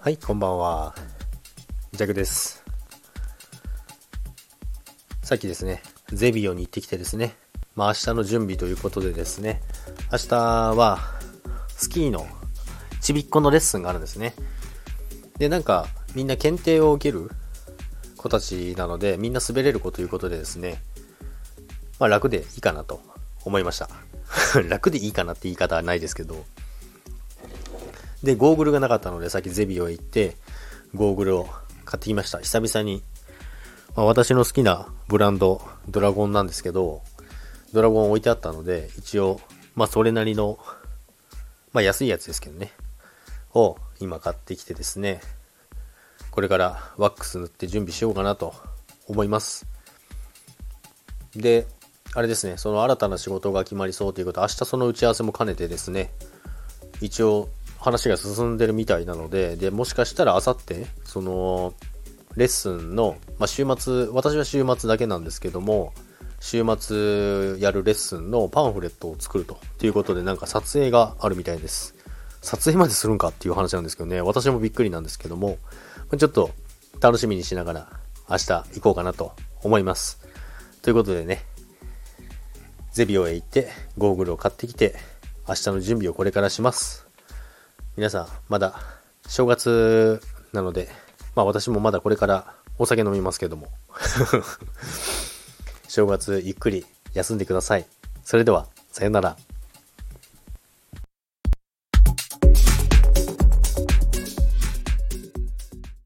はい、こんばんは。ジャグです。さっきですね、ゼビオに行ってきてですね、まあ明日の準備ということでですね、明日はスキーのちびっこのレッスンがあるんですね。で、なんかみんな検定を受ける子たちなので、みんな滑れる子ということでですね、まあ楽でいいかなと思いました。楽でいいかなって言い方はないですけど、で、ゴーグルがなかったので、さっきゼビオへ行って、ゴーグルを買ってきました。久々に。まあ、私の好きなブランド、ドラゴンなんですけど、ドラゴン置いてあったので、一応、まあ、それなりの、まあ、安いやつですけどね、を今買ってきてですね、これからワックス塗って準備しようかなと思います。で、あれですね、その新たな仕事が決まりそうということ、明日その打ち合わせも兼ねてですね、一応話が進んでるみたいなので、で、もしかしたらあさって、その、レッスンの、まあ、週末、私は週末だけなんですけども、週末やるレッスンのパンフレットを作ると。いうことで、なんか撮影があるみたいです。撮影までするんかっていう話なんですけどね、私もびっくりなんですけども、ちょっと楽しみにしながら明日行こうかなと思います。ということでね、ゼビオへ行って、ゴーグルを買ってきて、明日の準備をこれからします。皆さん、まだ正月なので、まあ私もまだこれからお酒飲みますけども、正月ゆっくり休んでください。それでは、さよなら。